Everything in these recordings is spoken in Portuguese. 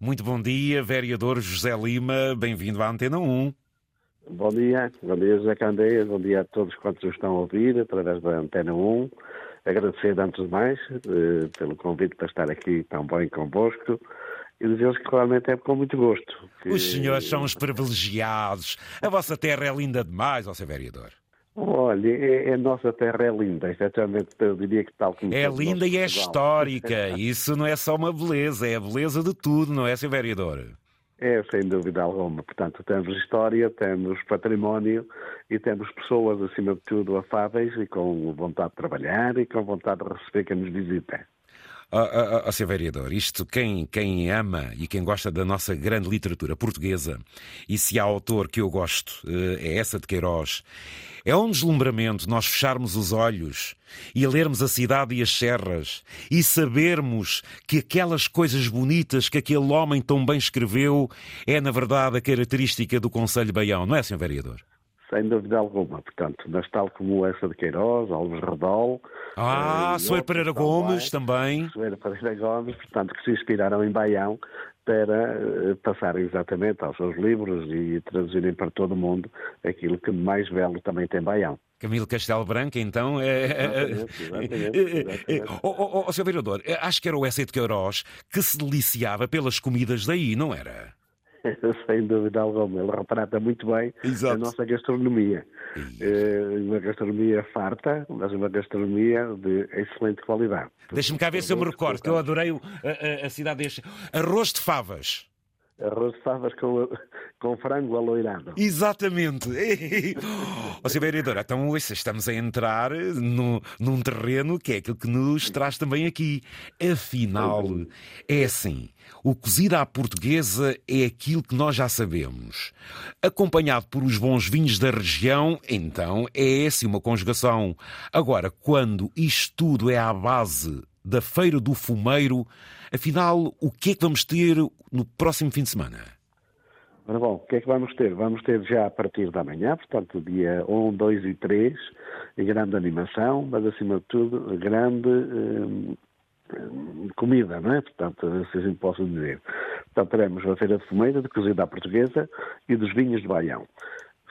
Muito bom dia, vereador José Lima, bem-vindo à Antena 1. Bom dia, bom dia José Candeias, bom dia a todos quantos estão a ouvir através da Antena 1. Agradecer, antes de mais, eh, pelo convite para estar aqui tão bem convosco e dizer-vos que realmente é com muito gosto. Que... Os senhores são os privilegiados. A vossa terra é linda demais, ó ser vereador. Olha, é, a nossa terra é linda, efetivamente, eu diria que tal como. É linda e é histórica. Isso não é só uma beleza, é a beleza de tudo, não é, Sr. Vereador? É, sem dúvida alguma. Portanto, temos história, temos património e temos pessoas, acima de tudo, afáveis e com vontade de trabalhar e com vontade de receber quem nos visita. Oh, oh, Sr. Vereador, isto quem, quem ama e quem gosta da nossa grande literatura portuguesa, e se há autor que eu gosto, eh, é essa de Queiroz, é um deslumbramento nós fecharmos os olhos e lermos a cidade e as serras e sabermos que aquelas coisas bonitas que aquele homem tão bem escreveu é, na verdade, a característica do Conselho Baião, não é, Sr. Vereador? Sem dúvida alguma, portanto, mas tal como essa de Queiroz, Alves Redol. Ah, eh, Soeiro Pereira Gomes também. Soeiro Pereira Gomes, portanto, que se inspiraram em Baião para eh, passarem exatamente aos seus livros e traduzirem para todo o mundo aquilo que mais belo também tem Baião. Camilo Castelo Branco, então. É... Oh, Sr. Vereador, acho que era o Essa de Queiroz que se deliciava pelas comidas daí, não era? sem dúvida alguma. Ele retrata muito bem Exato. a nossa gastronomia. É uma gastronomia farta, mas uma gastronomia de excelente qualidade. Deixa-me cá ver se eu me recordo, que eu adorei a, a, a cidade deste. Arroz de favas arroz de favas com, com frango aloirado. Exatamente. Ó, Sr. Vereador, então estamos a entrar no, num terreno que é aquilo que nos traz também aqui. Afinal, é assim. O cozido à portuguesa é aquilo que nós já sabemos. Acompanhado por os bons vinhos da região, então é essa uma conjugação. Agora, quando isto tudo é à base da Feira do Fumeiro, Afinal, o que é que vamos ter no próximo fim de semana? Ora bom, o que é que vamos ter? Vamos ter já a partir da manhã, portanto, dia 1, 2 e 3, grande animação, mas acima de tudo, grande hum, comida, não é? Portanto, se a gente possa dizer. Portanto, teremos a Feira de Fumeira, de cozida à portuguesa e dos vinhos de Baião.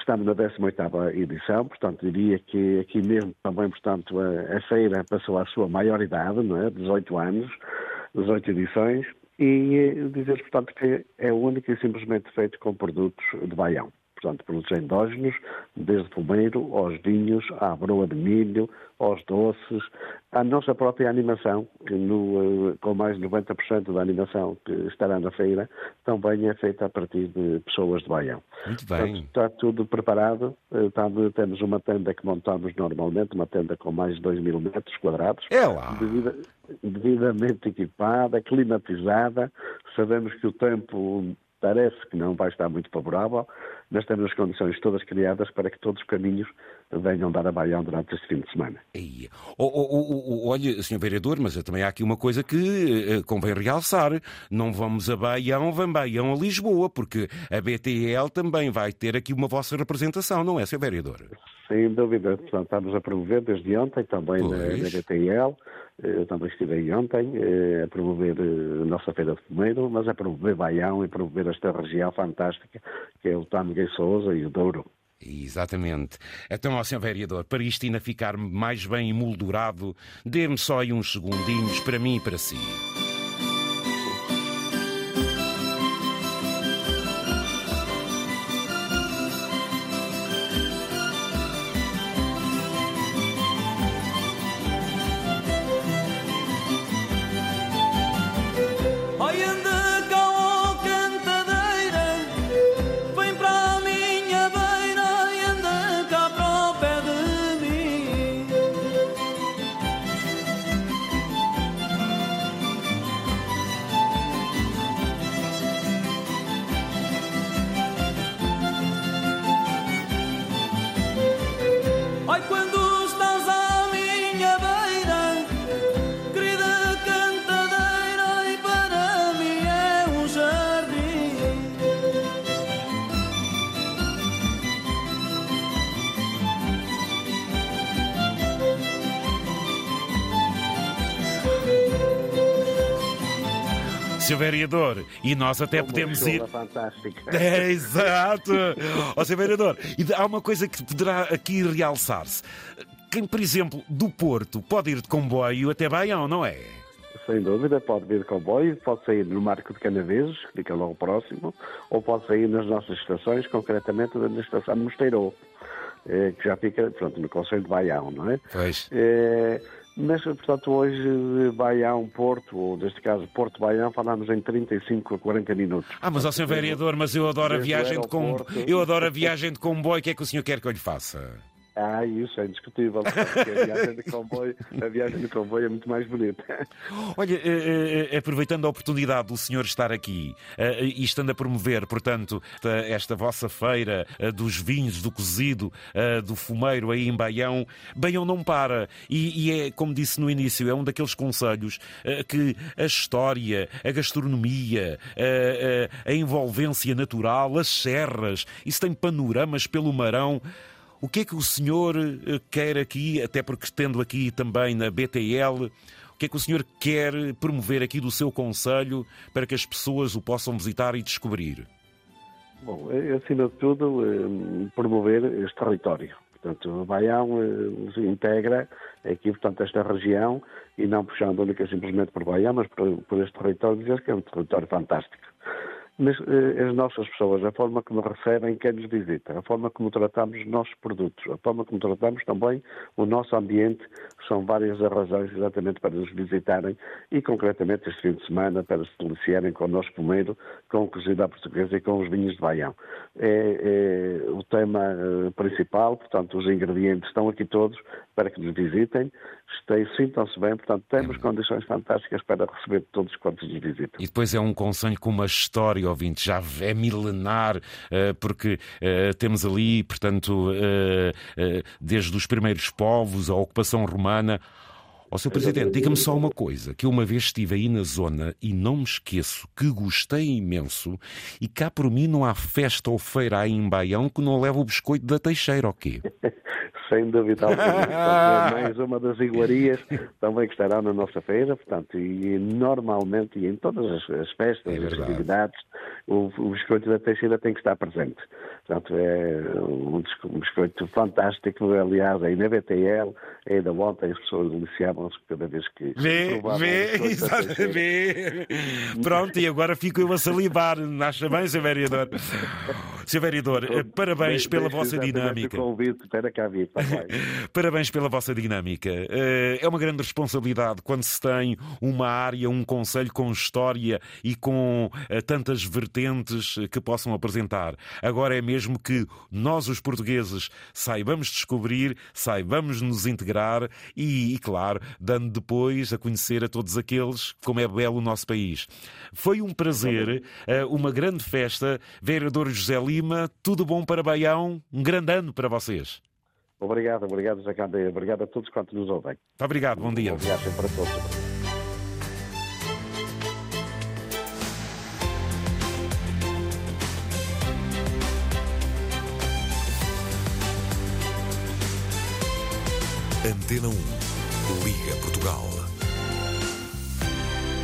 Estamos na 18ª edição, portanto, diria que aqui mesmo também, portanto, a, a feira passou à sua maioridade, não é? 18 anos, 18 edições, e eh, dizer, portanto, que é único e simplesmente feito com produtos de Baião portanto, produtos endógenos, desde fumeiro aos vinhos, à broa de milho, aos doces, à nossa própria animação, que no, eh, com mais de 90% da animação que estará na feira, também é feita a partir de pessoas de Baião. Muito bem. Portanto, está tudo preparado, está, eh, temos uma tenda que montamos normalmente, uma tenda com mais de 2 mil metros quadrados. É lá! Devida, devidamente equipada, climatizada, sabemos que o tempo parece que não vai estar muito favorável, mas temos as condições todas criadas para que todos os caminhos venham dar a Baião durante este fim de semana. Oh, oh, oh, olha, Sr. Vereador, mas também há aqui uma coisa que uh, convém realçar. Não vamos a Baião, vamos Baião a Lisboa, porque a BTL também vai ter aqui uma vossa representação, não é, Sr. Vereador? Sem dúvida. Portanto, estamos a promover desde ontem também na, na BTL. Eu também estive aí ontem eh, a promover eh, a nossa Feira de Fumeiro, mas a promover Baião e promover esta região fantástica que é o Tâmega e Souza e o Douro. Exatamente. Então, ó, Sr. Vereador, para isto ainda ficar mais bem emoldurado, dê-me só aí uns segundinhos para mim e para si. Sr. Vereador, e nós até Uma podemos ir. fantástica. É, exato! Ó, Sr. Vereador, e há uma coisa que poderá aqui realçar-se. Quem, por exemplo, do Porto pode ir de comboio até Baião, não é? Sem dúvida, pode vir de comboio, pode sair no Marco de Canaveses, que fica logo próximo, ou pode sair nas nossas estações, concretamente na estação de Mosteiro, eh, que já fica, pronto, no Conselho de Baião, não é? Pois. Eh, Mas, portanto, hoje de Baião, Porto, ou neste caso Porto-Baião, falamos em 35 a 40 minutos. Ah, mas ó, Sr. Vereador, mas eu adoro a viagem de comboio. Eu adoro a viagem de comboio. O que é que o senhor quer que eu lhe faça? Ah, isso é indiscutível, a viagem de comboio, a viagem comboio é muito mais bonita. Olha, eh, eh, aproveitando a oportunidade do senhor estar aqui eh, e estando a promover, portanto, esta, vossa feira dos vinhos, do cozido, do fumeiro aí em Baião, Baião não para. E, e é, como disse no início, é um daqueles conselhos que a história, a gastronomia, a envolvência natural, as serras, isso tem panoramas pelo Marão. O que é que o senhor eh, quer aqui, até porque estendo aqui também na BTL, o que é que o senhor quer promover aqui do seu conselho para que as pessoas o possam visitar e descobrir? Bom, eh, acima de tudo, eh, promover este território. Portanto, o Baião integra aqui, portanto, esta região e não puxando única simplesmente por Baião, mas por, por este território, dizer que é um território fantástico. Mas eh, as nossas pessoas, a forma como recebem quem nos visita, a forma como tratamos os nossos produtos, a forma como tratamos também o nosso ambiente, são várias as razões exatamente para nos visitarem e concretamente este fim de semana para se deliciarem com o nosso pomeiro, com à portuguesa e com os vinhos de Baião. É, é o tema eh, principal, portanto os ingredientes estão aqui todos para que nos visitem, sintam-se bem, portanto temos condições fantásticas para receber todos quantos nos visitam. E depois é um conselho com uma história, ouvinte, já é milenar, eh, porque eh, temos ali, portanto, eh, desde os primeiros povos, a ocupação romana. Ó, Sr. Presidente, diga-me só uma coisa, que eu uma vez estive aí na zona e não me esqueço que gostei imenso e cá por mim não há festa ou feira aí em Baião que não leva o biscoito da Teixeira, o quê? Sem dúvida alguma. É mais uma das iguarias também que estará na nossa feira, portanto, e normalmente e em todas as, as festas, É as atividades, o, o biscoito da Teixeira tem que estar presente. Portanto, é um, bisco- um biscoito fantástico, aliás, aí na BTL, ainda ontem as pessoas deliciavam-se cada vez que Vê, vê, vê. Pronto, e agora fico eu a salivar. Acha bem, Sr. Vereador? Sr. Vereador, eh, parabéns pela vossa dinâmica. Convite para cá vir. Parabéns pela vossa dinâmica. Eh, É uma grande responsabilidade quando se tem uma área, um conselho com história e com eh, tantas vertentes eh, que possam apresentar. Agora é mesmo que nós, os portugueses, saibamos descobrir, saibamos nos integrar e, e, claro, dando depois a conhecer a todos aqueles como é belo o nosso país. Foi um prazer, eh, uma grande festa. Vereador José Lima, tudo bom para Baião, um grande ano para vocês. Obrigado, obrigado, José Candeia. Obrigado a todos quantos nos ouvem. Muito obrigado, bom dia. Boa viagem para todos. Antena 1. Liga Portugal.